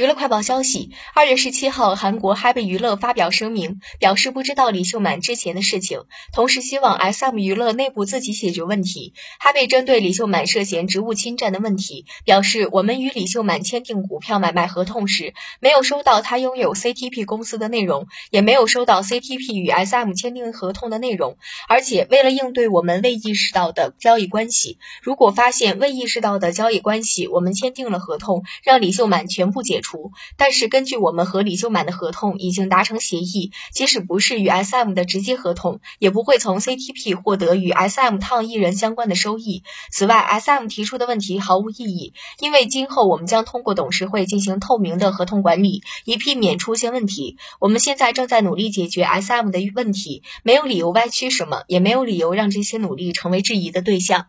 娱乐快报消息：二月十七号，韩国 Happy 娱乐发表声明，表示不知道李秀满之前的事情，同时希望 SM 娱乐内部自己解决问题。Happy 针对李秀满涉嫌职务侵占的问题，表示我们与李秀满签订股票买卖合同时，没有收到他拥有 CTP 公司的内容，也没有收到 CTP 与 SM 签订合同的内容。而且为了应对我们未意识到的交易关系，如果发现未意识到的交易关系，我们签订了合同，让李秀满全部解。除，但是根据我们和李秀满的合同已经达成协议，即使不是与 SM 的直接合同，也不会从 CTP 获得与 SM 烫艺人相关的收益。此外，SM 提出的问题毫无意义，因为今后我们将通过董事会进行透明的合同管理，以避免出现问题。我们现在正在努力解决 SM 的问题，没有理由歪曲什么，也没有理由让这些努力成为质疑的对象。